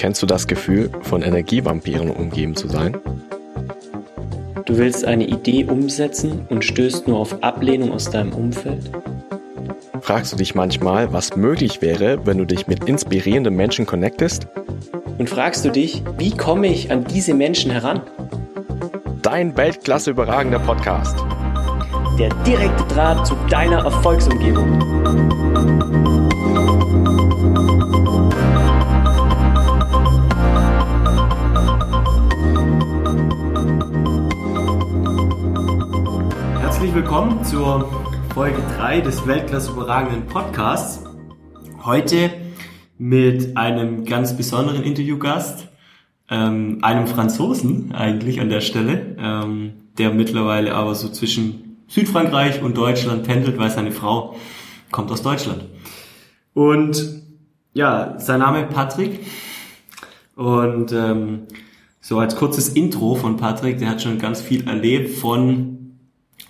Kennst du das Gefühl, von Energievampiren umgeben zu sein? Du willst eine Idee umsetzen und stößt nur auf Ablehnung aus deinem Umfeld? Fragst du dich manchmal, was möglich wäre, wenn du dich mit inspirierenden Menschen connectest? Und fragst du dich, wie komme ich an diese Menschen heran? Dein Weltklasse überragender Podcast. Der direkte Draht zu deiner Erfolgsumgebung. Willkommen zur Folge 3 des Weltklasse überragenden Podcasts. Heute mit einem ganz besonderen Interviewgast, ähm, einem Franzosen eigentlich an der Stelle, ähm, der mittlerweile aber so zwischen Südfrankreich und Deutschland pendelt, weil seine Frau kommt aus Deutschland. Und ja, sein Name Patrick. Und ähm, so als kurzes Intro von Patrick, der hat schon ganz viel erlebt von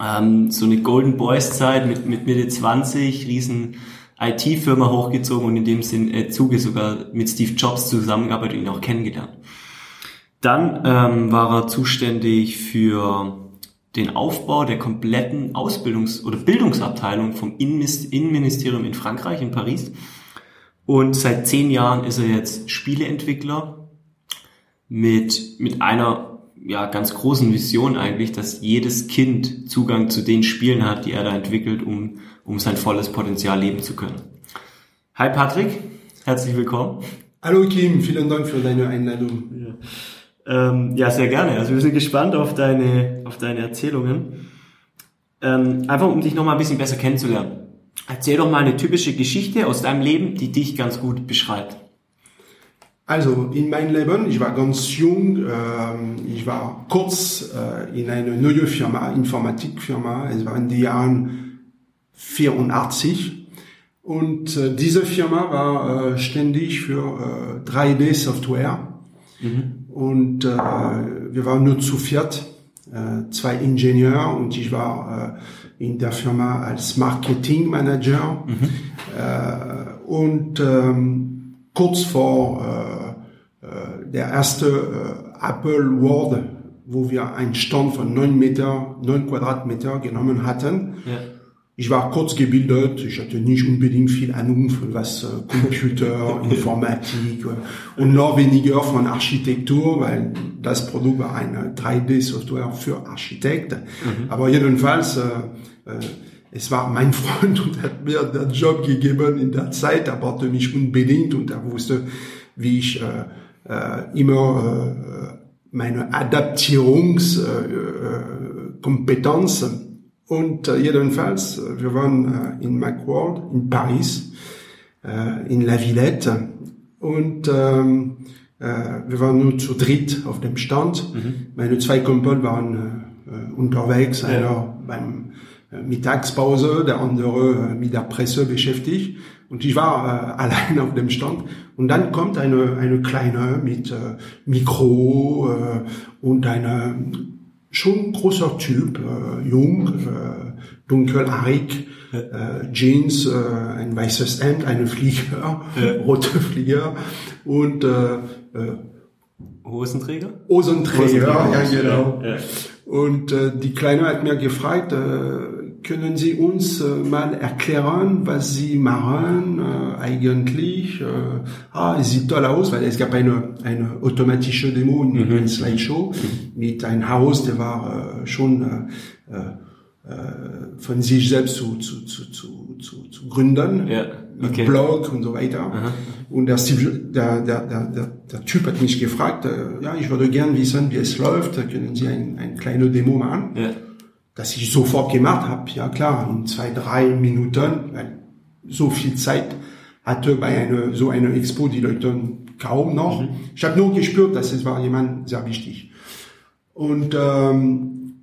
ähm, so eine Golden Boys Zeit mit, mit Mitte 20, riesen IT-Firma hochgezogen und in dem Sinn, äh, Zuge sogar mit Steve Jobs zusammengearbeitet und ihn auch kennengelernt. Dann ähm, war er zuständig für den Aufbau der kompletten Ausbildungs- oder Bildungsabteilung vom Innenministerium in Frankreich, in Paris. Und seit zehn Jahren ist er jetzt Spieleentwickler mit, mit einer ja, ganz großen Vision eigentlich, dass jedes Kind Zugang zu den Spielen hat, die er da entwickelt, um, um sein volles Potenzial leben zu können. Hi Patrick, herzlich willkommen. Hallo Kim, vielen Dank für deine Einladung. Ja, ähm, ja sehr gerne. Also wir sind gespannt auf deine, auf deine Erzählungen. Ähm, einfach um dich nochmal ein bisschen besser kennenzulernen. Erzähl doch mal eine typische Geschichte aus deinem Leben, die dich ganz gut beschreibt. Also in meinem Leben, ich war ganz jung, äh, ich war kurz äh, in einer neuen Firma, Informatikfirma, es war in den Jahren 84 und äh, diese Firma war äh, ständig für äh, 3D-Software mhm. und äh, wir waren nur zu viert, äh, zwei Ingenieure und ich war äh, in der Firma als Marketing Manager mhm. äh, und ähm, kurz vor äh, der erste äh, Apple World, wo wir einen Stand von neun Meter, neun Quadratmeter genommen hatten. Ja. Ich war kurz gebildet, ich hatte nicht unbedingt viel Ahnung von was äh, Computer, Informatik äh, und noch weniger von Architektur, weil das Produkt war eine 3D-Software für Architekten. Mhm. Aber jedenfalls, äh, äh, es war mein Freund und hat mir den Job gegeben in der Zeit, er brauchte mich unbedingt und er wusste, wie ich äh, immer äh, meine Adaptierungskompetenz. Und äh, jedenfalls, wir waren äh, in Macworld, in Paris, äh, in La Villette. Und ähm, äh, wir waren nur zu dritt auf dem Stand. Mhm. Meine zwei Kumpel waren äh, unterwegs, einer ja. beim äh, Mittagspause, der andere äh, mit der Presse beschäftigt. Und ich war äh, allein auf dem Stand. Und dann kommt eine, eine kleine mit äh, Mikro äh, und eine schon großer Typ, äh, jung, äh, dunkelhaarig, äh, Jeans, äh, ein weißes Hemd, eine Flieger, ja. rote Flieger und äh, äh, Hosenträger? Hosenträger, Hosenträger ja genau. Ja. Und äh, die Kleine hat mir gefragt, äh, können Sie uns äh, mal erklären, was Sie machen äh, eigentlich? Äh, ah, es sieht toll aus, weil es gab eine, eine automatische Demo in mhm. Slideshow mit einem Haus, der war äh, schon äh, äh, von sich selbst zu, zu, zu, zu, zu, gründen, ja. okay. mit Blog und so weiter. Aha. Und der, der, der, der, der Typ hat mich gefragt, äh, ja, ich würde gern wissen, wie es läuft, können Sie ein, ein kleine Demo machen? Ja dass ich sofort gemacht habe. Ja klar, in zwei, drei Minuten, weil so viel Zeit hatte bei einer, so einer Expo die Leute kaum noch. Mhm. Ich habe nur gespürt, dass es war jemand sehr wichtig. Und ähm,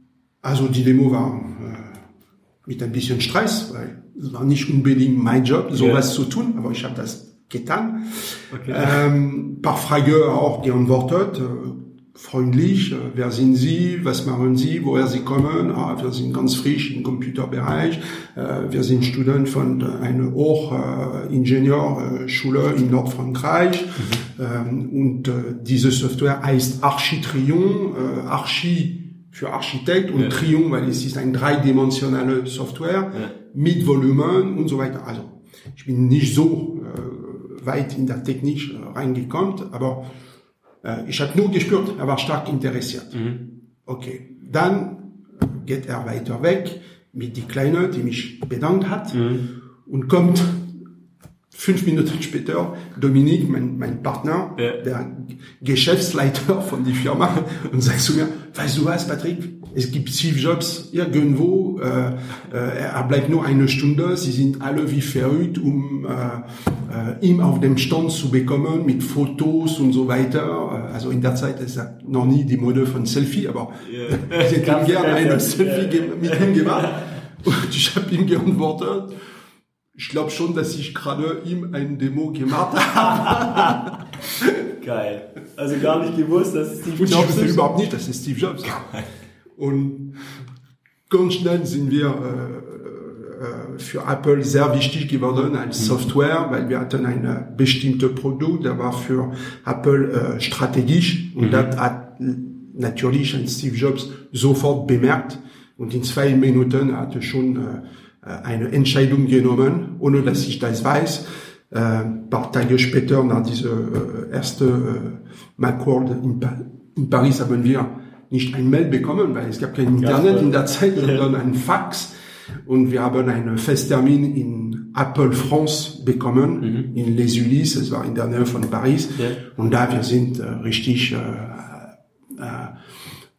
also die Demo war äh, mit ein bisschen Stress, weil es war nicht unbedingt mein Job, sowas ja. zu tun, aber ich habe das getan. Okay. Ähm, paar Fragen auch geantwortet. Äh, freundlich. Äh, wer sind Sie? Was machen Sie? Woher Sie kommen? Ah, wir sind ganz frisch im Computerbereich. Äh, wir sind Student von einer Hochingenieurschule in Nordfrankreich. Mhm. Ähm, und diese Software heißt Architrion. Archi für Architekt und ja. Triumph, weil es ist eine dreidimensionale Software ja. mit Volumen und so weiter. Also ich bin nicht so äh, weit in der Technik äh, reingekommen, aber äh, ich habe nur gespürt, er war stark interessiert. Mhm. Okay, dann geht er weiter weg mit die Kleine, die mich bedankt hat mhm. und kommt fünf Minuten später Dominik, mein, mein Partner, ja. der Geschäftsleiter von die Firma, und sagt zu mir, weißt du was, Patrick, es gibt Steve Jobs irgendwo, äh, äh, er bleibt nur eine Stunde, sie sind alle wie verrückt, um äh, äh, ihm auf dem Stand zu bekommen mit Fotos und so weiter. Also in der Zeit ist er noch nie die Mode von Selfie, aber yeah. ich hätte gerne eine Selfie yeah. mit ihm gemacht. Und ich habe ihm geantwortet, ich glaube schon, dass ich gerade ihm ein Demo gemacht habe. Geil. Also gar nicht gewusst, dass es Steve Jobs ist. Ich überhaupt nicht, dass es Steve Jobs ist. Und ganz schnell sind wir äh, äh, für Apple sehr wichtig geworden als mhm. Software, weil wir hatten ein bestimmtes Produkt, der war für Apple äh, strategisch und mhm. das hat natürlich ein Steve Jobs sofort bemerkt und in zwei Minuten hatte schon äh, äh, eine Entscheidung genommen, ohne dass ich das weiß. Äh, ein paar Tage später, nach dieser äh, erste äh, Macworld in, pa in Paris, haben wir nicht ein Mail bekommen, weil es gab kein Internet in der Zeit, sondern ein Fax. Und wir haben einen Festtermin in Apple France bekommen, mhm. in Les Ulysses, es war in der Nähe von Paris. Ja. Und da wir sind äh, richtig, äh, äh,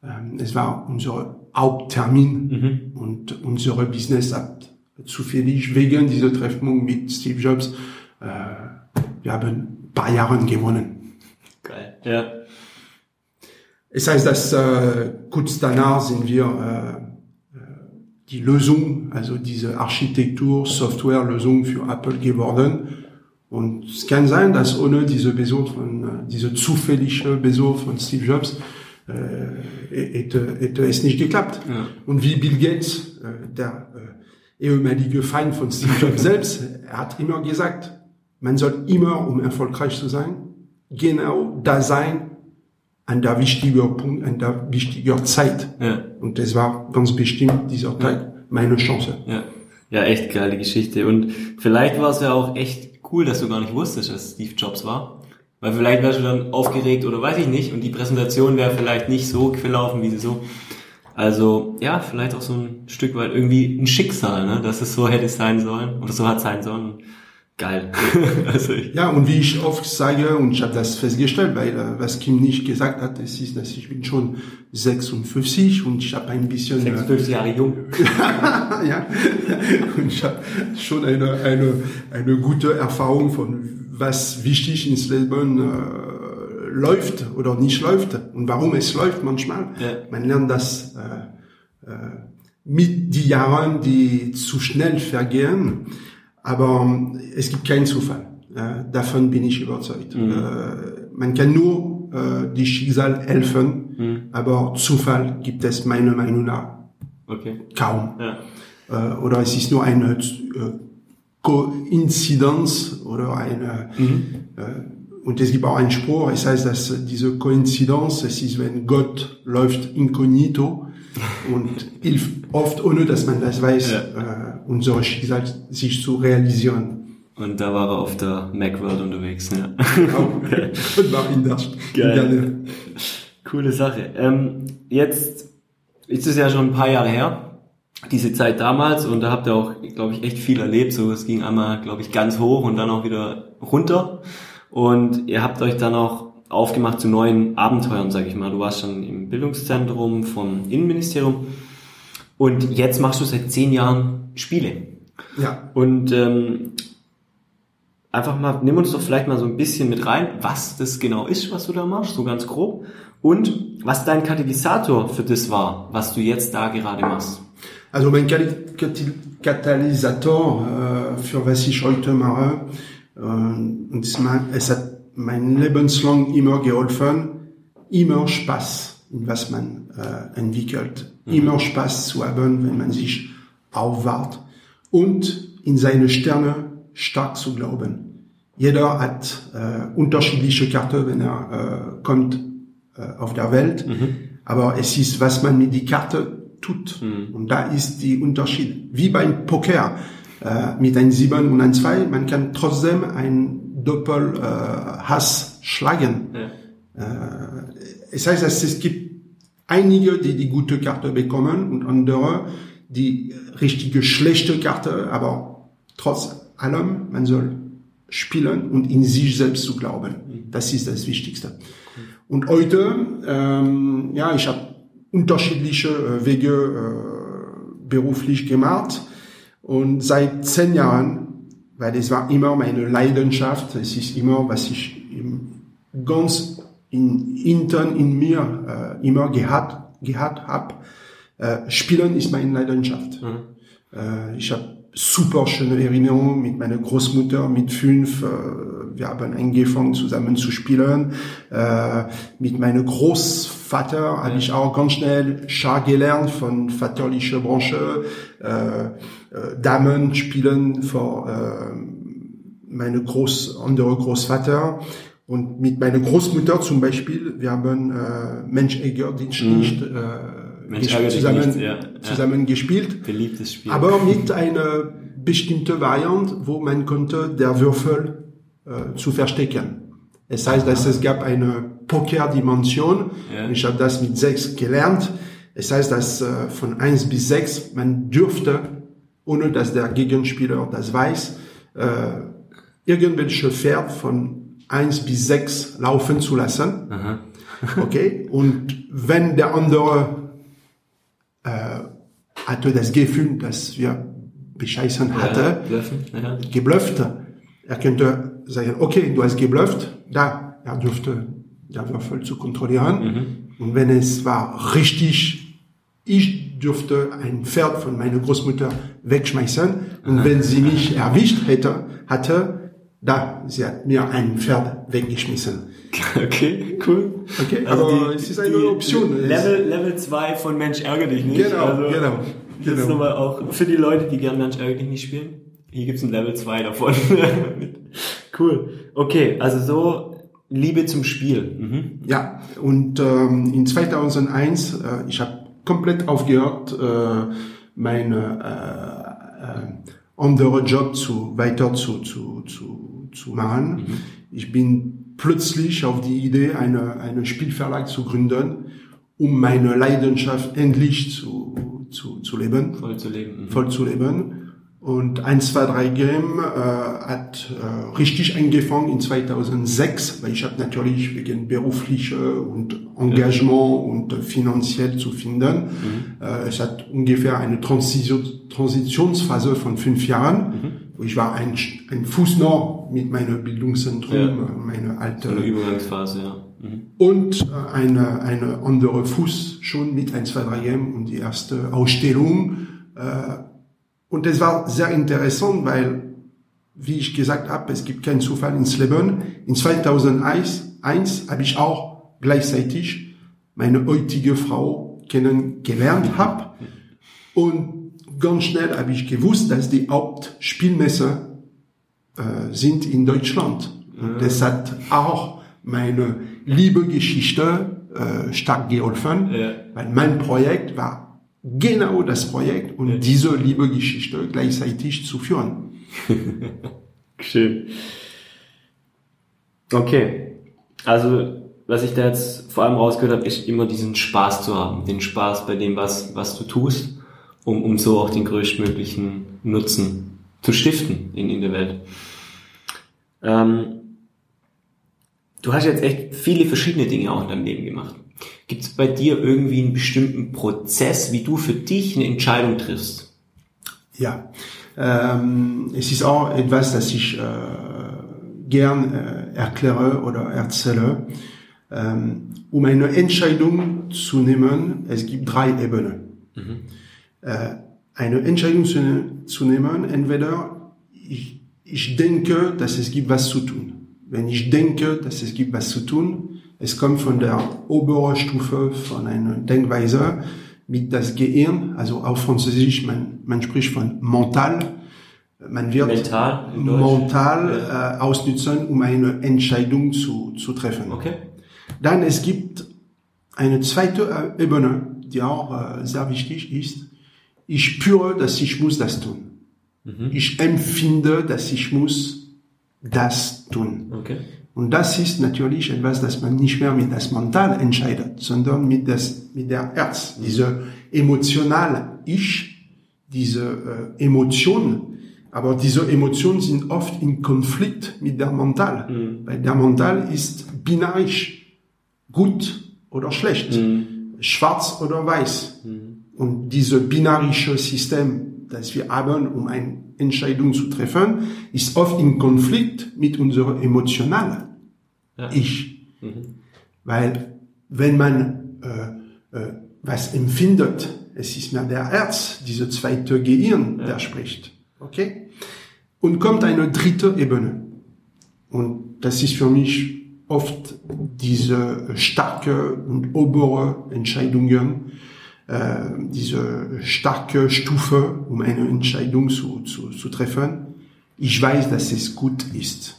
äh, es war unser Haupttermin mhm. und unsere Business hat zufällig wegen dieser Treffung mit Steve Jobs, äh, wir haben ein paar Jahre gewonnen. Geil, ja. Es heißt, dass äh, kurz danach sind wir äh, äh, die Lösung, also diese Architektur, Softwarelösung für Apple geworden. Und es kann sein, dass ohne diese Besuch von, äh, diese zufällige Besuch von Steve Jobs, äh, hätte, hätte es nicht geklappt. Ja. Und wie Bill Gates, äh, der ehemalige Feind von Steve Jobs selbst, er hat immer gesagt, man soll immer, um erfolgreich zu sein, genau da sein, an der wichtiger Punkt, an der wichtiger Zeit. Ja. Und das war ganz bestimmt dieser Tag ja. meine Chance. Ja. ja, echt geile Geschichte. Und vielleicht war es ja auch echt cool, dass du gar nicht wusstest, dass Steve Jobs war. Weil vielleicht wärst du dann aufgeregt oder weiß ich nicht und die Präsentation wäre vielleicht nicht so gelaufen, wie sie so. Also ja, vielleicht auch so ein Stück weit irgendwie ein Schicksal, ne? dass es so hätte sein sollen oder so hat sein sollen. Geil. also ja, und wie ich oft sage, und ich habe das festgestellt, weil äh, was Kim nicht gesagt hat, das ist, dass ich bin schon 56 und ich habe ein bisschen... 56 äh, Jahre jung. ja, und ich habe schon eine, eine, eine gute Erfahrung von was wichtig ins Leben äh, läuft oder nicht läuft und warum es läuft manchmal. Ja. Man lernt das äh, äh, mit die Jahren, die zu schnell vergehen. Aber ähm, es gibt keinen Zufall. Äh, davon bin ich überzeugt. Mhm. Äh, man kann nur äh, die Schicksal helfen, mhm. aber Zufall gibt es meiner Meinung nach okay. kaum. Ja. Äh, oder es ist nur eine äh, Koinzidenz oder eine mhm. Und es gibt auch einen Spruch, es heißt, dass diese Koinzidenz, es ist, wenn Gott läuft incognito und hilft oft, ohne dass man das weiß, ja. äh, unsere Schicksal sich zu realisieren. Und da war er auf der Macworld unterwegs, ja. Genau. und war in der, Geil. In der Coole Sache. Ähm, jetzt ist es ja schon ein paar Jahre her, diese Zeit damals und da habt ihr auch, glaube ich, echt viel erlebt. So, es ging einmal, glaube ich, ganz hoch und dann auch wieder runter. Und ihr habt euch dann auch aufgemacht zu neuen Abenteuern, sage ich mal. Du warst schon im Bildungszentrum vom Innenministerium und jetzt machst du seit zehn Jahren Spiele. Ja. Und ähm, einfach mal, nimm uns doch vielleicht mal so ein bisschen mit rein, was das genau ist, was du da machst, so ganz grob. Und was dein Katalysator für das war, was du jetzt da gerade machst. Also mein Katalysator äh, für was ich heute mache, und es hat mein lebenslang immer geholfen, immer Spaß, in was man äh, entwickelt, mhm. immer Spaß zu haben, wenn man sich aufwahrt und in seine Sterne stark zu glauben. Jeder hat äh, unterschiedliche Karten, wenn er äh, kommt äh, auf der Welt, mhm. aber es ist, was man mit die Karte tut. Mhm. Und da ist die Unterschied. Wie beim Poker äh, mit ein 7 und ein 2, man kann trotzdem ein Doppel äh, Hass schlagen. Ja. Äh, es heißt, dass es gibt einige, die die gute Karte bekommen und andere, die richtige schlechte Karte, aber trotz allem, man soll spielen und in sich selbst zu glauben. Mhm. Das ist das Wichtigste. Und heute, ähm, ja, ich habe unterschiedliche äh, Wege äh, beruflich gemacht und seit zehn Jahren, weil es war immer meine Leidenschaft, es ist immer, was ich ganz in, intern in mir äh, immer gehabt, gehabt habe. Äh, Spielen ist meine Leidenschaft. Mhm. Äh, ich habe super schöne Erinnerungen mit meiner Großmutter mit fünf. Äh, wir haben angefangen zusammen zu spielen. Äh, mit meinem Großvater habe ich auch ganz schnell Schach gelernt von vaterlicher Branche. Äh, äh, Damen spielen vor äh, meine Groß andere Großvater. Und mit meiner Großmutter zum Beispiel, wir haben äh, Mensch Egger Dienst nicht mhm. äh, Mensch, zusammen, nicht, ja. zusammen ja. gespielt. Beliebtes Spiel. Aber mit einer bestimmten Variante, wo man konnte der Würfel äh, zu verstecken. Es heißt, dass es gab eine Poker-Dimension. Ja. Ich habe das mit sechs gelernt. Es heißt, dass äh, von eins bis sechs man dürfte, ohne dass der Gegenspieler das weiß, äh, irgendwelche Pferd von eins bis sechs laufen zu lassen. Aha. okay? Und wenn der andere äh, hatte das Gefühl, dass wir bescheißen hatte, ja, ja. geblufft. Er könnte sagen, okay, du hast geblufft, da, er dürfte der Würfel zu kontrollieren. Mhm. Und wenn es war richtig, ich dürfte ein Pferd von meiner Großmutter wegschmeißen. Und wenn sie mich erwischt hätte, hatte, da, sie hat mir ein Pferd weggeschmissen. Okay, cool. Okay, also aber die, es ist eine Option. Level, Level 2 von Mensch ärger dich nicht. Genau, also, genau. Genau. Jetzt nochmal auch für die Leute, die gerne Mensch ärger dich nicht spielen. Hier gibt's ein Level 2 davon. cool. Okay, also so Liebe zum Spiel. Mhm. Ja, und ähm, in 2001, äh, ich habe komplett aufgehört, äh, meine äh, äh, andere Job zu weiter zu zu zu, zu machen. Mhm. Ich bin plötzlich auf die Idee, eine, einen Spielverlag zu gründen, um meine Leidenschaft endlich zu, zu, zu leben. Voll zu leben. Mhm. Voll zu leben. Und 1, 2, 3 Game äh, hat äh, richtig angefangen in 2006, weil ich habe natürlich wegen berufliche und Engagement ja. und äh, finanziell zu finden. Mhm. Äh, es hat ungefähr eine Transition, Transitionsphase von fünf Jahren. Mhm ich war ein, ein Fuß noch mit meinem Bildungszentrum, ja. Äh, meine alte. Eine Übergangsphase, ja. Mhm. Und äh, eine, eine andere Fuß schon mit 1, 2, 3 M und die erste Ausstellung. Äh, und es war sehr interessant, weil, wie ich gesagt habe, es gibt keinen Zufall ins Leben. In 2001 habe ich auch gleichzeitig meine heutige Frau kennengelernt hab und ganz schnell habe ich gewusst, dass die Hauptspielmesse äh, sind in Deutschland. Und das hat auch meine liebe Geschichte äh, stark geholfen, ja. weil mein Projekt war genau das Projekt und diese liebe Geschichte gleichzeitig zu führen. Schön. Okay. Also, was ich da jetzt vor allem rausgehört habe, ist immer diesen Spaß zu haben. Den Spaß bei dem, was, was du tust um, um so auch den größtmöglichen Nutzen zu stiften in, in der Welt. Ähm, du hast jetzt echt viele verschiedene Dinge auch in deinem Leben gemacht. Gibt es bei dir irgendwie einen bestimmten Prozess, wie du für dich eine Entscheidung triffst? Ja, ähm, es ist auch etwas, das ich äh, gern äh, erkläre oder erzähle. Ähm, um eine Entscheidung zu nehmen, es gibt drei Ebenen. Mhm äh, eine Entscheidung zu, zu nehmen. Entweder ich, ich denke, dass es gibt was zu tun. Wenn ich denke, dass es gibt was zu tun, Es kommt von der oberen Stufe von einer Denkweise mit das Gehirn, also auf Französisch, man, man spricht von mental. Man wird Mental mental Ja. äh, ausnutzen, um eine Entscheidung zu, zu treffen. Okay. Dann es gibt eine zweite äh, Ebene, die auch äh, sehr wichtig ist. Ich spüre, dass ich muss das tun. Ich empfinde, dass ich muss das tun. Okay. Und das ist natürlich etwas, das man nicht mehr mit das Mental entscheidet, sondern mit das, mit der Herz, diese emotionale Ich, diese äh, Emotion. Aber diese Emotionen sind oft in Konflikt mit der Mental, weil der Mental ist binarisch, gut oder schlecht, schwarz oder weiß. Und diese binarische System, das wir haben, um eine Entscheidung zu treffen, ist oft in Konflikt mit unserer emotionalen Ja. Ich. Weil wenn man äh, äh, was empfindet, es ist mehr der Herz, diese zweite Gehirn, der spricht. Okay? Und kommt eine dritte Ebene. Und das ist für mich oft diese starke und obere Entscheidungen, äh, diese starke Stufe, um eine Entscheidung zu, zu, zu treffen. Ich weiß, dass es gut ist.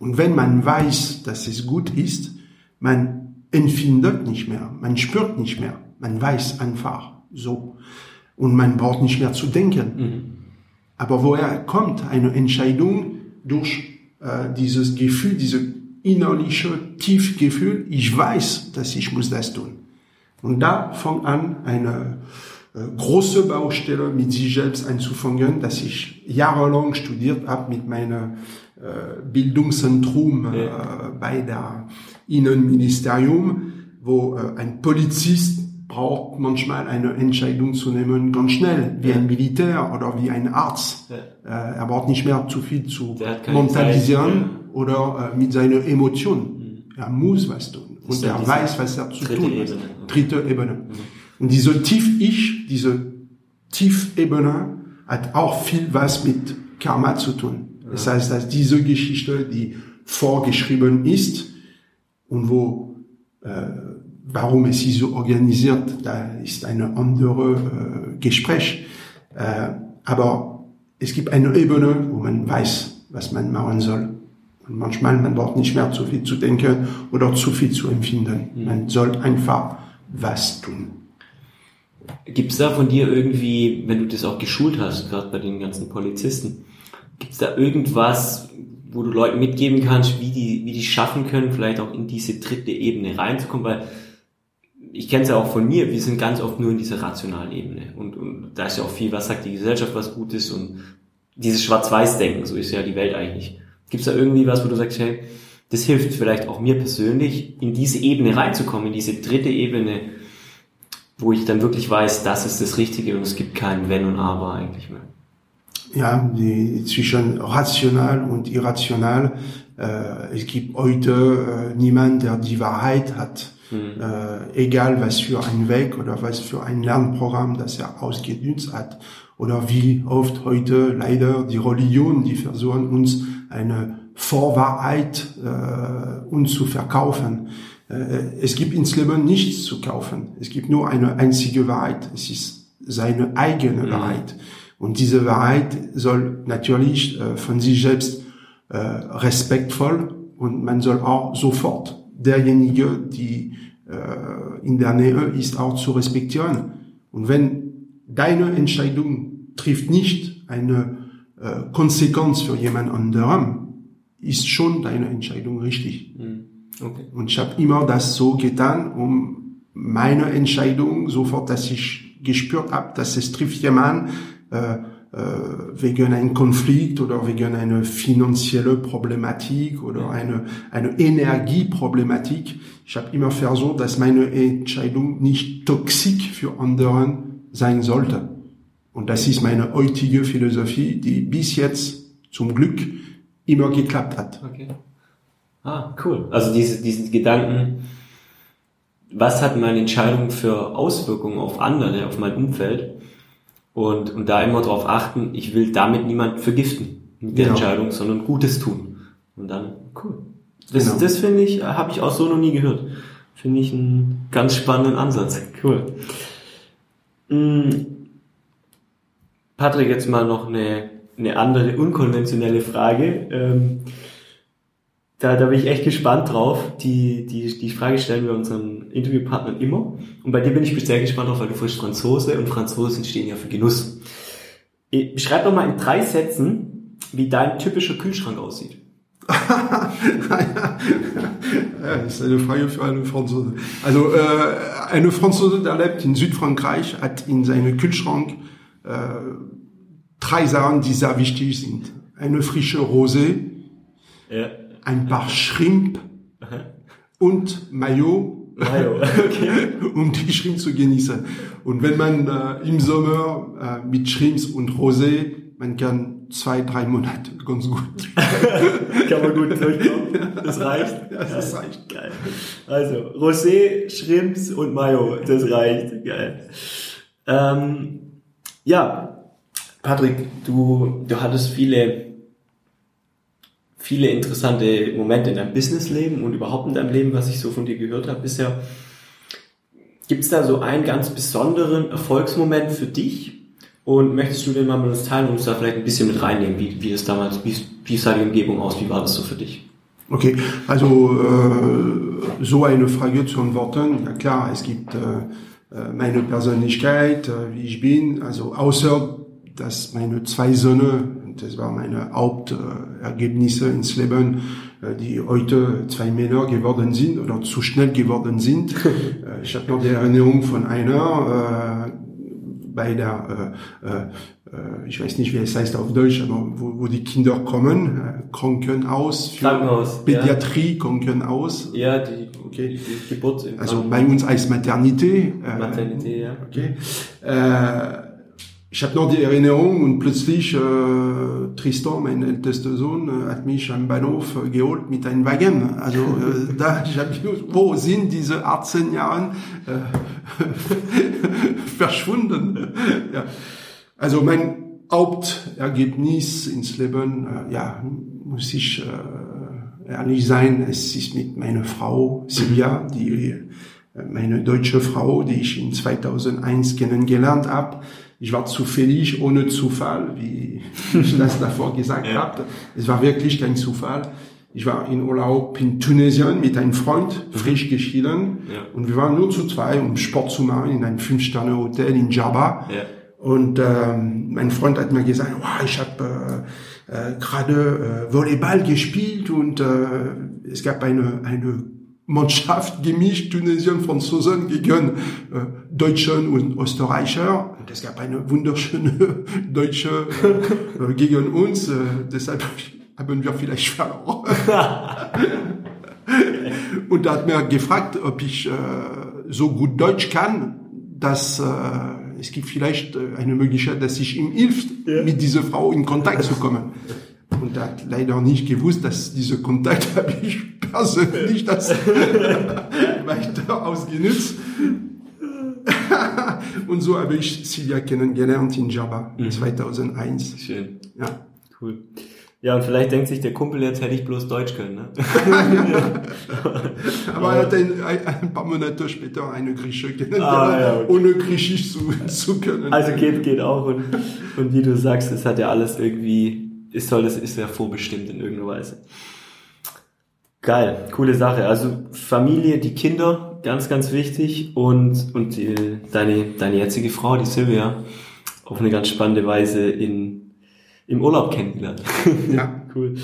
Und wenn man weiß, dass es gut ist, man empfindet nicht mehr, man spürt nicht mehr, man weiß einfach so. Und man braucht nicht mehr zu denken. Aber woher kommt eine Entscheidung durch äh, dieses Gefühl, dieses innerliche Tiefgefühl, ich weiß, dass ich muss das tun. Und da fängt an eine äh, große Baustelle mit sich selbst anzufangen, dass ich jahrelang studiert habe mit meinem äh, Bildungszentrum äh, bei der Innenministerium, wo äh, ein Polizist braucht manchmal eine Entscheidung zu nehmen ganz schnell, wie ein Militär oder wie ein Arzt. Ja. Äh, er braucht nicht mehr zu viel zu mentalisieren oder äh, mit seinen Emotionen. Er muss was tun. Und dann er weiß, was er zu tun hat. Dritte Ebene. Und diese Tief-Ich, diese Tiefebene hat auch viel was mit Karma zu tun. Das heißt, dass diese Geschichte, die vorgeschrieben ist und wo, äh, warum es ist so organisiert, da ist eine andere äh, Gespräch. Äh, aber es gibt eine Ebene, wo man weiß, was man machen soll. Und manchmal, man braucht nicht mehr zu viel zu denken oder zu viel zu empfinden. Man soll einfach was tun. Gibt's da von dir irgendwie, wenn du das auch geschult hast, gerade bei den ganzen Polizisten, gibt's da irgendwas, wo du Leuten mitgeben kannst, wie die, wie die schaffen können, vielleicht auch in diese dritte Ebene reinzukommen? Weil ich kenne es ja auch von mir, wir sind ganz oft nur in dieser rationalen Ebene. Und, und da ist ja auch viel, was sagt die Gesellschaft, was gut ist und dieses Schwarz-Weiß-Denken, so ist ja die Welt eigentlich. Gibt's da irgendwie was, wo du sagst, hey, das hilft vielleicht auch mir persönlich, in diese Ebene reinzukommen, in diese dritte Ebene, wo ich dann wirklich weiß, das ist das Richtige und es gibt kein Wenn und Aber eigentlich mehr. Ja, die, zwischen rational und irrational. Äh, es gibt heute äh, niemand, der die Wahrheit hat. Äh, egal was für ein Weg oder was für ein Lernprogramm, das er ausgenutzt hat. Oder wie oft heute leider die Religion, die versuchen uns eine Vorwahrheit äh, uns zu verkaufen. Äh, es gibt ins Leben nichts zu kaufen. Es gibt nur eine einzige Wahrheit. Es ist seine eigene Wahrheit. Und diese Wahrheit soll natürlich äh, von sich selbst äh, respektvoll und man soll auch sofort derjenige, die äh, in der Nähe ist, auch zu respektieren. Und wenn deine Entscheidung trifft nicht eine äh, Konsequenz für jemand anderem, ist schon deine Entscheidung richtig. Okay. Und ich habe immer das so getan, um meine Entscheidung sofort, dass ich gespürt habe, dass es trifft jemand wegen einem Konflikt oder wegen einer finanziellen Problematik oder eine, eine Energieproblematik. Ich habe immer versucht, dass meine Entscheidung nicht toxisch für anderen sein sollte. Und das ist meine heutige Philosophie, die bis jetzt zum Glück immer geklappt hat. Okay. Ah, cool. Also diese, diesen Gedanken, was hat meine Entscheidung für Auswirkungen auf andere, auf mein Umfeld? Und, und da immer darauf achten, ich will damit niemand vergiften mit der Genau. Entscheidung, sondern Gutes tun. Und dann, cool. Das, Genau. das finde ich, habe ich auch so noch nie gehört. Finde ich einen ganz spannenden Ansatz. Cool. Mm. Patrick, jetzt mal noch eine, eine andere unkonventionelle Frage. Ähm, da, da bin ich echt gespannt drauf. Die, die, die Frage stellen wir unseren Interviewpartnern immer. Und bei dir bin ich sehr gespannt drauf, weil du frisch Franzose und Franzosen stehen ja für Genuss. Beschreib doch mal in drei Sätzen, wie dein typischer Kühlschrank aussieht. Ja, das ist eine Frage für einen Franzose. Also äh, eine Franzose, der lebt in Südfrankreich, hat in seinem Kühlschrank äh, drei Sachen, die sehr wichtig sind. Eine frische Rosé, Ja. Ein paar Shrimp und Mayo, Mayo, okay. um die Shrimp zu genießen. Und wenn man äh, im Sommer äh, mit Shrimps und Rosé, man kann zwei, drei Monate ganz gut. Kann man gut durchkommen. Das reicht. Ja, das reicht. Geil. Also, Rosé, Shrimps und Mayo. Das reicht. Geil. Ähm, ja, Patrick, du, du hattest viele, viele interessante Momente in deinem Businessleben und überhaupt in deinem Leben, was ich so von dir gehört habe bisher. Gibt es da so einen ganz besonderen Erfolgsmoment für dich? Und möchtest du den mal mit uns teilen und uns da vielleicht ein bisschen mit reinnehmen, wie, wie es damals, wie, wie sah die Umgebung aus, wie war das so für dich? Okay, also äh, so eine Frage zu antworten, ja klar, es gibt äh, äh, meine Persönlichkeit, äh, wie ich bin, also außer dass meine zwei Söhne, und das war meine Hauptergebnisse Ergebnisse ins Leben, äh, die heute zwei Männer geworden sind oder zu schnell geworden sind. äh, ich habe noch die Erinnerung von einer, äh, bei der, ich weiß nicht, wie es heißt auf Deutsch, aber wo, wo die Kinder kommen, Krankenhaus, Krankenhaus, Pädiatrie, Krankenhaus. Ja, die, Okay. die, Geburt Also bei uns heißt Maternité. Maternité, ja. Okay. Äh, ich habe noch die Erinnerung und plötzlich äh, Tristan, mein ältester Sohn, äh, hat mich am Bahnhof äh, geholt mit einem Wagen. Also äh, da, ich habe gewusst, wo sind diese 18 Jahre äh, verschwunden? ja. Also mein Hauptergebnis ins Leben, äh, ja, muss ich äh, ehrlich sein, es ist mit meiner Frau Silvia, die äh, meine deutsche Frau, die ich in 2001 kennengelernt habe. Ich war zufällig, ohne Zufall, wie ich das davor gesagt Ja. habe. Es war wirklich kein Zufall. Ich war in Urlaub in Tunesien mit einem Freund, frisch geschieden. Ja. Und wir waren nur zu zwei, um Sport zu machen in einem Fünf-Sterne-Hotel in Djerba. Ja. Und ähm, mein Freund hat mir gesagt, wow, ich habe äh, äh, gerade äh, Volleyball gespielt und äh, es gab eine, eine Mannschaft gemischt, Tunesien, Franzosen gegen äh, Deutschen und Österreicher. Und es gab eine wunderschöne Deutsche äh, äh, gegen uns. Äh, deshalb haben wir vielleicht verloren. Und er hat mir gefragt, ob ich äh, so gut Deutsch kann, dass äh, es gibt vielleicht äh, eine Möglichkeit, dass ich ihm hilft, mit dieser Frau in Kontakt zu kommen. Und er hat leider nicht gewusst, dass diese Kontakt habe ich persönlich das weiter ausgenutzt. Und so habe ich Silvia kennengelernt in Java 2001. Schön. Ja. Cool. Ja, und vielleicht denkt sich der Kumpel, jetzt hätte ich bloß Deutsch können, ne? Aber er hat ein, ein, ein paar Monate später eine Grieche kennengelernt, Ah, ja, okay. ohne Griechisch zu, zu können. Also geht, geht auch. Und, und wie du sagst, es hat ja alles irgendwie, ist soll, es ist ja vorbestimmt in irgendeiner Weise. Geil, coole Sache. Also Familie, die Kinder, ganz, ganz wichtig. Und, und die, deine, deine jetzige Frau, die Silvia, auf eine ganz spannende Weise in, im Urlaub kennengelernt. ja. Cool.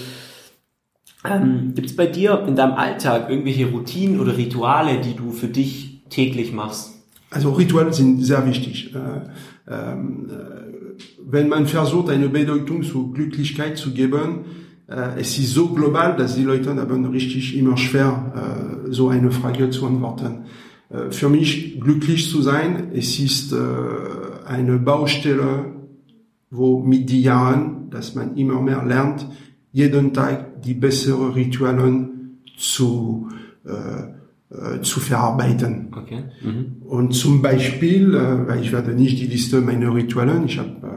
Ähm, Gibt es bei dir in deinem Alltag irgendwelche Routinen oder Rituale, die du für dich täglich machst? Also Rituale sind sehr wichtig. Äh, ähm, äh, wenn man versucht, eine Bedeutung zur Glücklichkeit zu geben, es ist so global, dass die Leute haben richtig immer schwer, äh, so eine Frage zu antworten. Äh, für mich glücklich zu sein, es ist äh, eine Baustelle, wo mit den Jahren, dass man immer mehr lernt, jeden Tag die besseren Ritualen zu, äh, äh, zu verarbeiten. Okay. Mhm. Und zum Beispiel, äh, weil ich werde nicht die Liste meiner Ritualen, ich habe äh,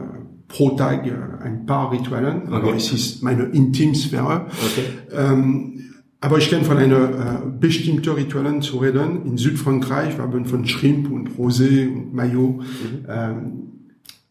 pro Tag äh, ein paar Ritualen, aber Okay. es ist meine Intimsphäre. Okay. Ähm, aber ich kann von einer äh, bestimmten Ritualen zu reden. In Südfrankreich, wir haben von Shrimp und Rosé und Mayo. Mhm. Ähm,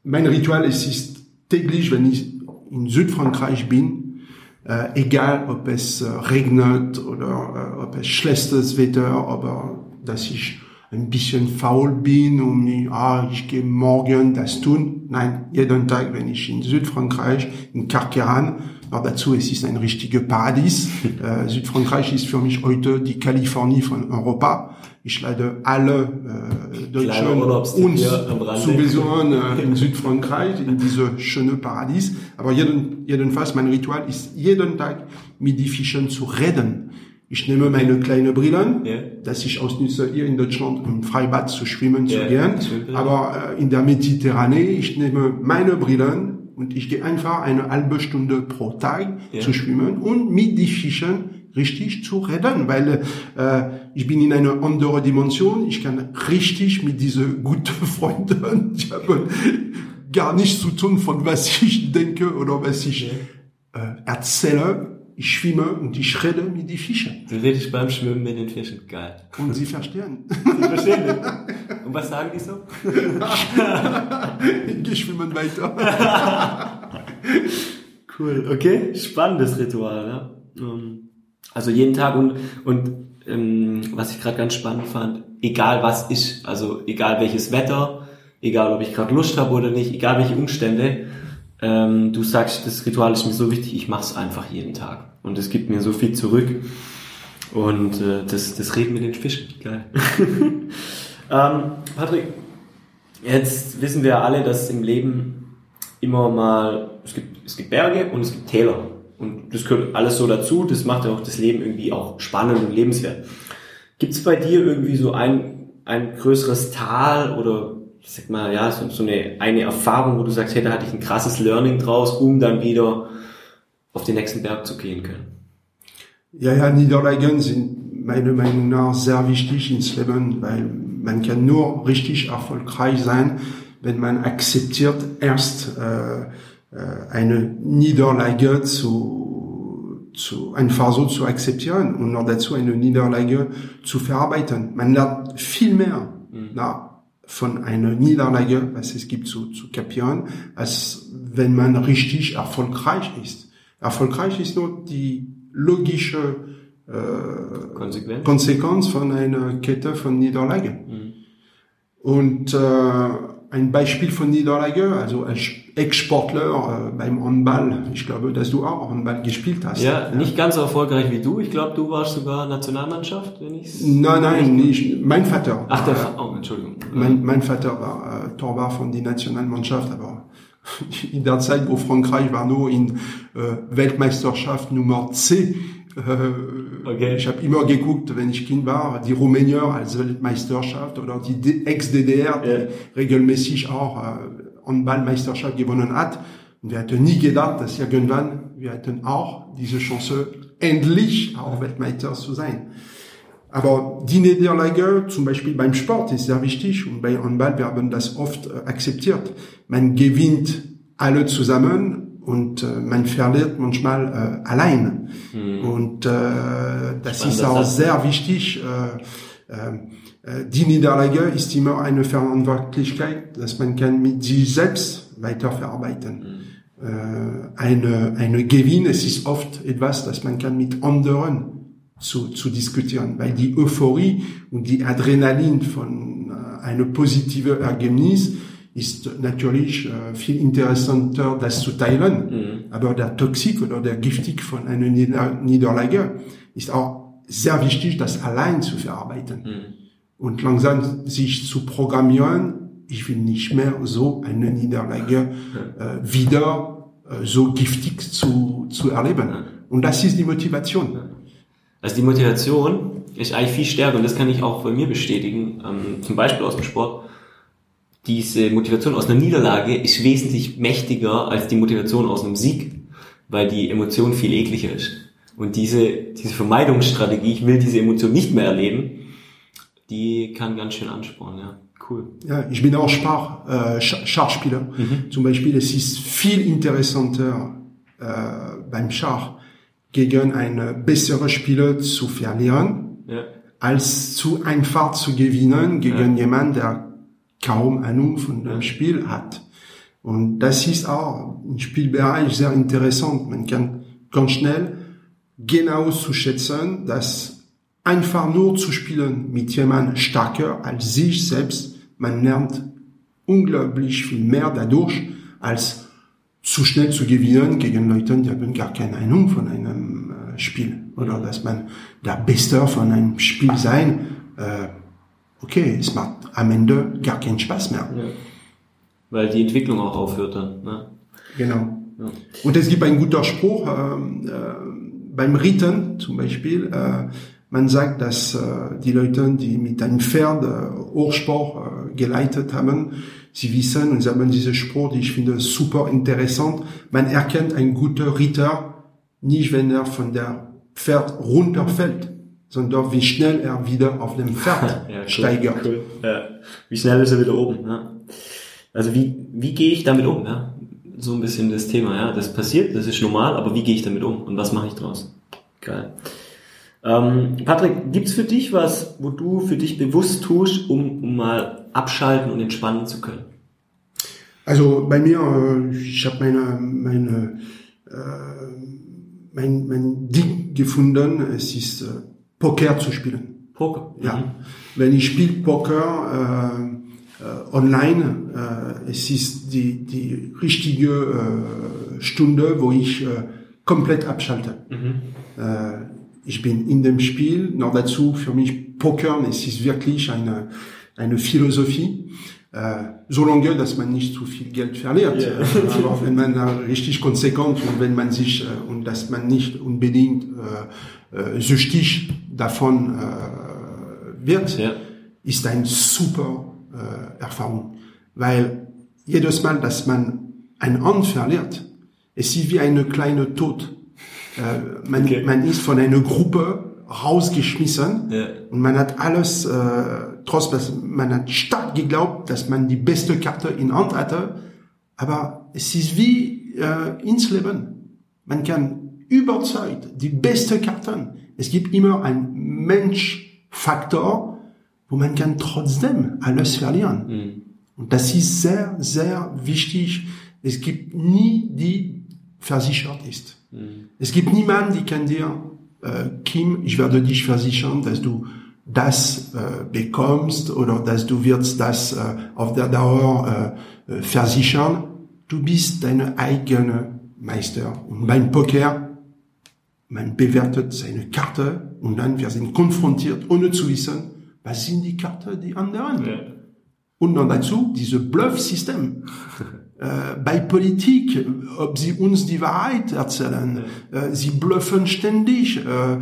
mein Ritual ist, ist täglich, wenn ich in Südfrankreich bin, äh, egal ob es äh, regnet oder äh, ob es schlechtes Wetter, aber dass ich ein bisschen faul bin und ich, ah, ich gehe morgen das tun. Nein, jeden Tag, wenn ich in Südfrankreich, in Carqueran, aber dazu, es ist ein richtiger Paradies. äh, Südfrankreich ist für mich heute die Kalifornie von Europa. Ich lade alle äh, Deutschen uns zu besuchen äh, in Südfrankreich, in diese schöne Paradies. Aber jeden, jedenfalls, mein Ritual ist jeden Tag mit den Fischen zu reden. Ich nehme meine kleinen Brillen, yeah. dass ich ausnütze, hier in Deutschland im Freibad zu schwimmen yeah. zu gehen. Aber äh, in der Mediterranee, ich nehme meine Brillen und ich gehe einfach eine halbe Stunde pro Tag yeah. zu schwimmen und mit den Fischen richtig zu reden, weil äh, ich bin in einer anderen Dimension. Ich kann richtig mit diesen guten Freunden, ich habe gar nichts zu tun von was ich denke oder was ich äh, erzähle. Ich schwimme und ich rede mit den Fischen. Du redest beim Schwimmen mit den Fischen, geil. Und sie verstehen. Sie verstehen. Und was sagen die so? ich gehe schwimmen weiter. cool, okay. Spannendes Ritual, ja. Also jeden Tag und, und ähm, was ich gerade ganz spannend fand, egal was ist, also egal welches Wetter, egal ob ich gerade Lust habe oder nicht, egal welche Umstände, ähm, du sagst, das Ritual ist mir so wichtig, ich mache es einfach jeden Tag. Und es gibt mir so viel zurück. Und äh, das, das Reden mit den Fischen, geil. ähm, Patrick, jetzt wissen wir alle, dass im Leben immer mal, es gibt, es gibt Berge und es gibt Täler. Und das gehört alles so dazu. Das macht ja auch das Leben irgendwie auch spannend und lebenswert. Gibt es bei dir irgendwie so ein, ein größeres Tal oder ich sag mal, ja, so, so eine, eine Erfahrung, wo du sagst, hey, da hatte ich ein krasses Learning draus, um dann wieder auf den nächsten Berg zu gehen können? Ja, ja, Niederlagen sind meiner Meinung nach sehr wichtig ins Leben, weil man kann nur richtig erfolgreich sein, wenn man akzeptiert erst äh, äh, eine Niederlage zu, zu einfach so zu akzeptieren und noch dazu eine Niederlage zu verarbeiten. Man lernt viel mehr mhm. na, von einer Niederlage, was es gibt zu, zu kapieren, als wenn man richtig erfolgreich ist. Erfolgreich ist nur die logische äh, Konsequenz. Konsequenz von einer Kette von Niederlagen. Mhm. Und äh, ein Beispiel von Niederlage, also als Ex-Sportler äh, beim Handball. Ich glaube, dass du auch Handball gespielt hast. Ja, ja. nicht ganz so erfolgreich wie du. Ich glaube, du warst sogar Nationalmannschaft, wenn ich Nein, nein, nicht. Mein Vater. Ach, der Vater. Oh, Entschuldigung. Mein, mein Vater war äh, Torwart von der Nationalmannschaft, aber in der Zeit, wo Frankreich war nur in äh, Weltmeisterschaft Nummer C okay. Ich habe immer geguckt, wenn ich Kind war, die Rumänier als Weltmeisterschaft oder die Ex-DDR, die yeah. regelmäßig auch äh, Handballmeisterschaft gewonnen hat. Und wir hatten nie gedacht, dass irgendwann wir hatten auch diese Chance, endlich auch Weltmeister zu sein. Aber die Niederlage, zum Beispiel beim Sport, ist sehr wichtig und bei Handball werden das oft äh, akzeptiert. Man gewinnt alle zusammen und äh, man verliert manchmal äh, allein. Mhm. Und äh, das ist auch das sehr wichtig. Äh, äh, die Niederlage ist immer eine Verantwortlichkeit, dass man kann mit sich selbst weiterverarbeiten. Mhm. Äh, eine, eine Gewinn, es ist oft etwas, das man kann mit anderen zu, zu diskutieren, weil die Euphorie und die Adrenalin von äh, einem positiven Ergebnis ist natürlich äh, viel interessanter, das zu teilen. Mhm. Aber der Toxik oder der Giftig von einer Nieder Niederlage ist auch sehr wichtig, das allein zu verarbeiten. Mhm. Und langsam sich zu programmieren, ich will nicht mehr so eine Niederlage äh, wieder äh, so giftig zu, zu erleben. Und das ist die Motivation. Also die Motivation ist eigentlich viel stärker und das kann ich auch bei mir bestätigen, ähm, zum Beispiel aus dem Sport diese Motivation aus einer Niederlage ist wesentlich mächtiger als die Motivation aus einem Sieg, weil die Emotion viel ekliger ist. Und diese, diese Vermeidungsstrategie, ich will diese Emotion nicht mehr erleben, die kann ganz schön anspornen, ja. Cool. Ja, ich bin auch Spar, äh, Schachspieler. Mhm. Zum Beispiel, es ist viel interessanter äh, beim Schach gegen eine bessere Spieler zu verlieren, Ja. als zu einfach zu gewinnen gegen Ja. jemand, der kaum Ahnung von dem Spiel hat. Und das ist auch im Spielbereich sehr interessant. Man kann ganz schnell genau zu schätzen, dass einfach nur zu spielen mit jemand stärker als sich selbst, man lernt unglaublich viel mehr dadurch, als zu schnell zu gewinnen gegen Leute, die haben gar keine Ahnung von einem äh, Spiel. Oder dass man der Beste von einem Spiel sein, äh, okay, es macht am Ende gar keinen Spaß mehr. ja. Weil die Entwicklung auch aufhört dann. Ne? Genau. Ja. Und es gibt einen guter Spruch ähm, äh, beim Ritten zum Beispiel. Äh, man sagt, dass äh, die Leute, die mit einem Pferd äh, Hochsport äh, geleitet haben, sie wissen und sie haben diesen Spruch, die ich finde super interessant. Man erkennt einen guten Ritter nicht, wenn er von der Pferd runterfällt, sondern wie schnell er wieder auf dem Pferd Ja, cool, steigert. Cool. Ja. Wie schnell ist er wieder oben? Ja. Also wie, wie gehe ich damit um? Ja? So ein bisschen das Thema. Ja, Das passiert, das ist normal, aber wie gehe ich damit um und was mache ich draus? Geil. Ähm, Patrick, gibt's für dich was, wo du für dich bewusst tust, um, um mal abschalten und entspannen zu können? Also bei mir, äh, ich habe meine, meine, äh, mein, mein Ding gefunden, es ist äh, Poker zu spielen. Poker. Ja. Mhm. Wenn ich spiele Poker äh, äh, online, äh, es ist die, die richtige äh, Stunde, wo ich äh, komplett abschalte. Äh, ich bin in dem Spiel, noch dazu für mich Pokern, es ist wirklich eine, eine Philosophie. Solange, dass man nicht zu viel Geld verliert. Äh, Aber wenn man richtig konsequent und wenn man sich äh, und dass man nicht unbedingt äh, äh, süchtig davon wird, Ja. ist eine super Erfahrung. Weil jedes Mal, dass man ein Hand verliert, es ist wie eine kleine Tod. Man, Okay. man ist von einer Gruppe rausgeschmissen Ja. und man hat alles, äh, trotz dass man hat stark geglaubt, dass man die beste Karte in Hand hatte, aber es ist wie äh, ins Leben. Man kann überzeugt die beste Karten. Es gibt immer einen Menschfaktor, wo man kann trotzdem alles verlieren. Mhm. Und das ist sehr, sehr wichtig. Es gibt nie, die versichert ist. Es gibt niemanden, die kann dir, äh, Kim, ich werde dich versichern, dass du das äh, bekommst oder dass du wirst das äh, auf der Dauer äh, versichern. Du bist deine eigene Meister. Und beim Poker, man bewertet seine Karte und dann wir sind konfrontiert, ohne zu wissen, was sind die Karten die anderen. Ja. Und dann dazu diese Bluff-System. äh, bei Politik, ob sie uns die Wahrheit erzählen, äh, sie bluffen ständig. Äh,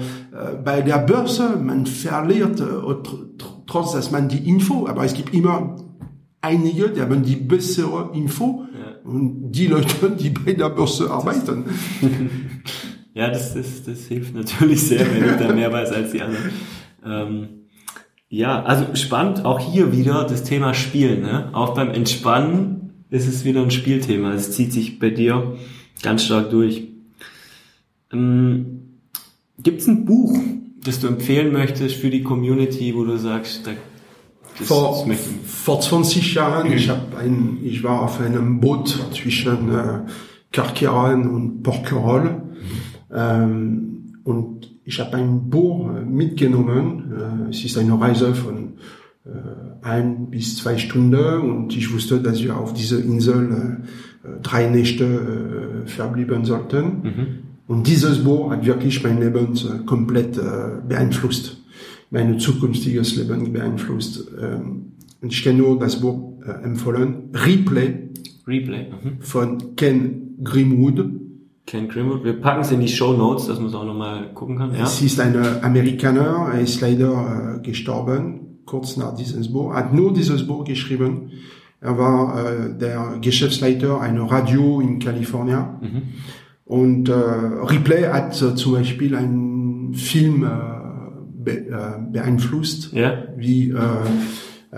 bei der Börse, man verliert, tr tr trotz dass man die Info, aber es gibt immer einige, die haben die bessere Info Ja. und die Leute, die bei der Börse arbeiten. Ja, das, das, das hilft natürlich sehr, wenn du da mehr weißt als die anderen. Ähm, ja, also spannend, auch hier wieder das Thema Spielen. Ne? Auch beim Entspannen ist es wieder ein Spielthema. Es zieht sich bei dir ganz stark durch. Ähm, Gibt es ein Buch, das du empfehlen möchtest für die Community, wo du sagst, da, das, vor, das vor 20 Jahren, ich, hab ein, ich war auf einem Boot zwischen äh, Carqueran und Porquerolles ähm, und ich habe ein Buch äh, mitgenommen. Äh, es ist eine Reise von ein bis zwei Stunden und ich wusste, dass wir auf dieser Insel äh, äh, drei Nächte äh, verblieben sollten. Und dieses Buch hat wirklich mein Leben äh, komplett äh, beeinflusst, mein zukünftiges Leben beeinflusst. Ähm, und ich kann nur das Buch äh, empfehlen. Replay Replay. Mhm. von Ken Grimwood. Ken Grimwood. Wir packen es in die Show Notes, dass man es auch nochmal gucken kann. Ja? Es ist ein Amerikaner, er ist leider äh, gestorben, kurz nach diesem Buch, hat nur dieses Buch geschrieben. Er war äh, der Geschäftsleiter einer Radio in Kalifornien. Und äh, Ripley hat äh, zum Beispiel einen Film äh, be äh, beeinflusst, Ja. wie äh, äh,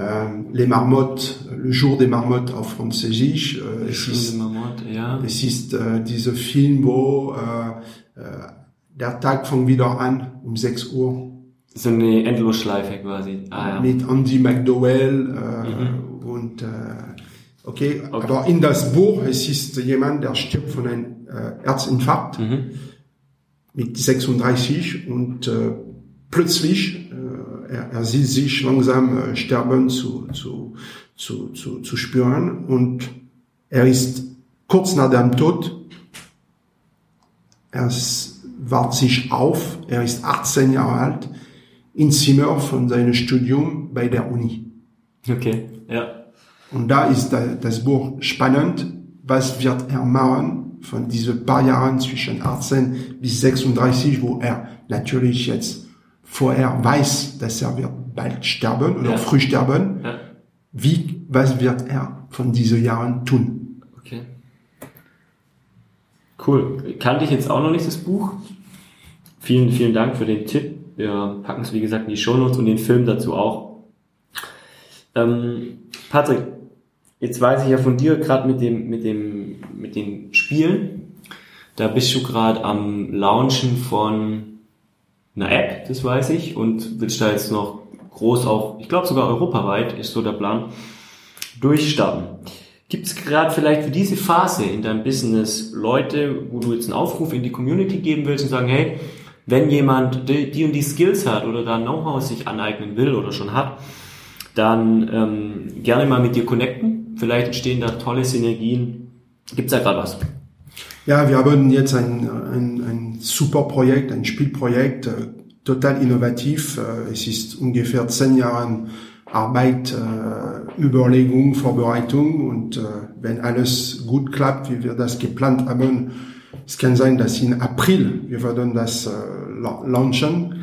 Les Marmottes, Le Jour des Marmottes auf Französisch. Äh, es ist ja. es ist äh, dieser Film, wo äh, äh, der Tag fängt wieder an um 6 Uhr. So eine Endlosschleife quasi. Ah, ja. Mit Andy McDowell äh, und äh, okay, Okay. aber in das Buch es ist jemand, der stirbt von einem äh, Herzinfarkt Mhm. mit 36 und äh, plötzlich äh, er, er sieht sich langsam äh, sterben zu, zu, zu, zu, zu spüren und er ist kurz nach dem Tod, er wart sich auf, er ist 18 Jahre alt, im Zimmer von seinem Studium bei der Uni. Okay, ja. Und da ist da- das Buch spannend. Was wird er machen von diesen paar Jahren zwischen 18 bis 36, wo er natürlich jetzt vorher weiß, dass er wird bald sterben oder Ja. früh sterben. Ja. Wie, was wird er von diesen Jahren tun? Okay. Cool. Kannte ich jetzt auch noch nicht das Buch. Vielen, vielen Dank für den Tipp. Wir packen es, wie gesagt, in die Shownotes und den Film dazu auch. Ähm, Patrick, jetzt weiß ich ja von dir gerade mit dem, mit dem, mit den Spielen. Da bist du gerade am Launchen von einer App, das weiß ich, und willst da jetzt noch groß auch, ich glaube sogar europaweit ist so der Plan, durchstarten. Gibt es gerade vielleicht für diese Phase in deinem Business Leute, wo du jetzt einen Aufruf in die Community geben willst und sagen, hey, wenn jemand die, die und die Skills hat oder da Know-how sich aneignen will oder schon hat, dann ähm, gerne mal mit dir connecten. Vielleicht entstehen da tolle Synergien. Gibt's da gerade was? Ja, wir haben jetzt ein, ein, ein super Projekt, ein Spielprojekt, äh, total innovativ. Äh, es ist ungefähr zehn Jahre Arbeit, äh, Überlegung, Vorbereitung und äh, wenn alles gut klappt, wie wir das geplant haben, es kann sein, dass in April wir werden das äh, la- launchen.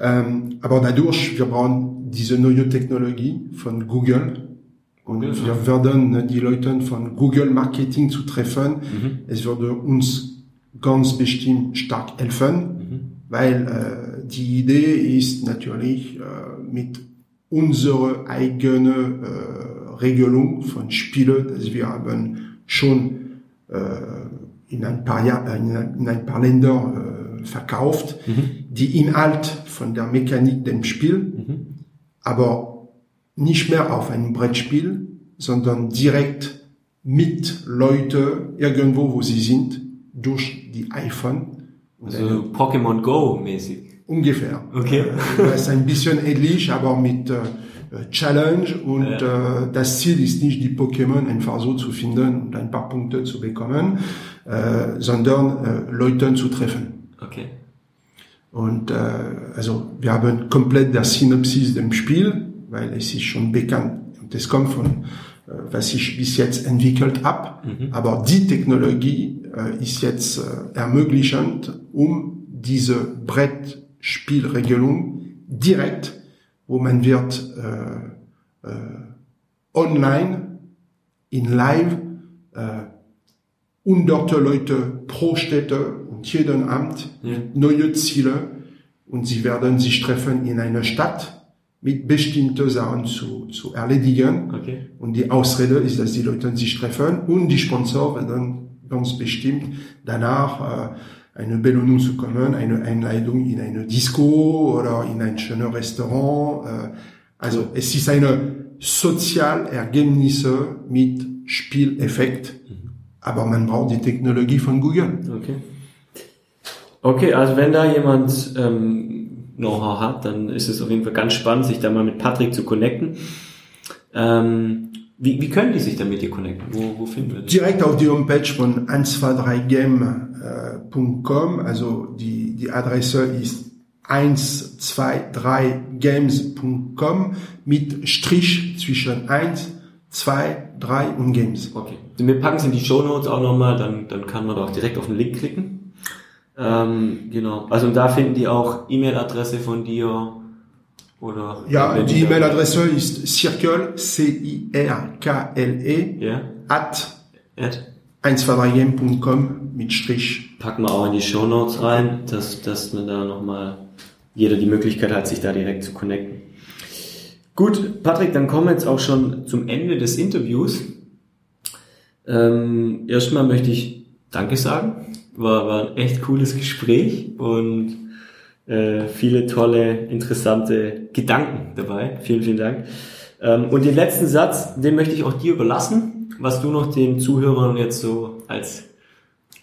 Ähm, aber dadurch, wir brauchen diese neue Technologie von Google. Und Google, wir werden äh, die Leute von Google Marketing zu treffen. Es würde uns ganz bestimmt stark helfen, weil äh, die Idee ist natürlich äh, mit unserer eigenen äh, Regelung von Spielen, dass wir haben schon äh, in ein paar Jahr, in, ein- in ein paar Länder äh, verkauft, die Inhalt von der Mechanik dem Spiel, aber nicht mehr auf einem Brettspiel, sondern direkt mit Leute irgendwo, wo sie sind, durch die iPhone. Also Pokémon Go mäßig. Ungefähr. Okay. Äh, Das ist ein bisschen ähnlich, aber mit äh, äh, Challenge und äh, das Ziel ist nicht, die Pokémon einfach so zu finden und ein paar Punkte zu bekommen, äh, sondern äh, Leute zu treffen. Okay. Und äh, also wir haben komplett der Synopsis dem Spiel, weil es ist schon bekannt und es kommt von äh, was ich bis jetzt entwickelt habe. Aber die Technologie äh, ist jetzt äh, ermöglichend, um diese Brettspielregelung direkt, wo man wird äh, äh, online in live äh, hunderte Leute pro Städte und jeden Amt mit neue Ziele und sie werden sich treffen in einer Stadt mit bestimmten Sachen zu, zu erledigen. Okay. Und die Ausrede ist, dass die Leute sich treffen und die Sponsor werden ganz bestimmt danach äh, eine Belohnung zu kommen, eine Einladung in eine Disco oder in ein schönes Restaurant. Äh, also es ist eine Sozialergebnisse mit Spieleffekt, aber man braucht die Technologie von Google. Okay. Okay, also wenn da jemand ähm, Know-how hat, dann ist es auf jeden Fall ganz spannend, sich da mal mit Patrick zu connecten. Ähm, wie, wie können die sich dann mit dir connecten? Wo, wo finden wir das? direkt auf die Homepage von 123game.com, also die, die Adresse ist 123games.com mit Strich zwischen 1, 2, 3 und Games. Okay. Wir packen es in die Show Notes auch nochmal, dann, dann kann man da auch direkt auf den Link klicken. Ähm, genau. Also da finden die auch E-Mail-Adresse von dir oder Ja, die E-Mail-Adresse ist circle, C-I-R-K-L-E, Ja. at Ed? 123game.com mit Strich. packen wir auch in die Show Notes rein, dass, dass man da nochmal jeder die Möglichkeit hat, sich da direkt zu connecten. Gut, Patrick, dann kommen wir jetzt auch schon zum Ende des Interviews. Ähm, erstmal möchte ich Danke sagen War, war ein echt cooles Gespräch und äh, viele tolle, interessante Gedanken dabei. Vielen, vielen Dank. Ähm, und den letzten Satz, den möchte ich auch dir überlassen, was du noch den Zuhörern jetzt so als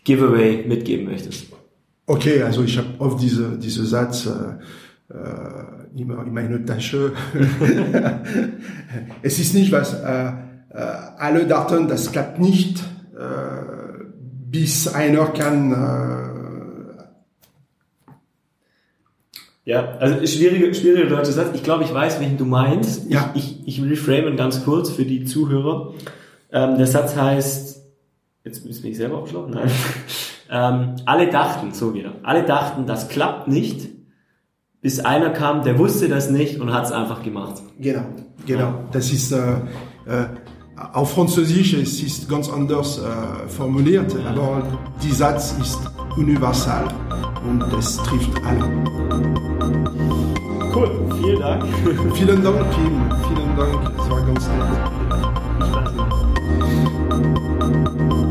Giveaway mitgeben möchtest. Okay, also ich habe oft diese, diese Satz äh, äh, immer in meiner Tasche. es ist nicht was, äh, äh, alle dachten, das klappt nicht, äh, bis einer kann Ja, also schwierige, schwierige deutsche Satz. Ich glaube, ich weiß, welchen du meinst. Ja. Ich, ich, ich reframe ganz kurz für die Zuhörer. Ähm, der Satz heißt, jetzt bin ich selber aufgeschlagen, nein. ähm, alle dachten, so wieder, alle dachten, das klappt nicht, bis einer kam, der wusste das nicht und hat es einfach gemacht. Genau, genau. Das ist äh, äh, auf Französisch, es ist ganz anders äh, formuliert, aber die Satz ist universal und es trifft alle. Cool, vielen Dank. Vielen Dank, Kim. Vielen Dank, es war ganz nett. Spaß gemacht.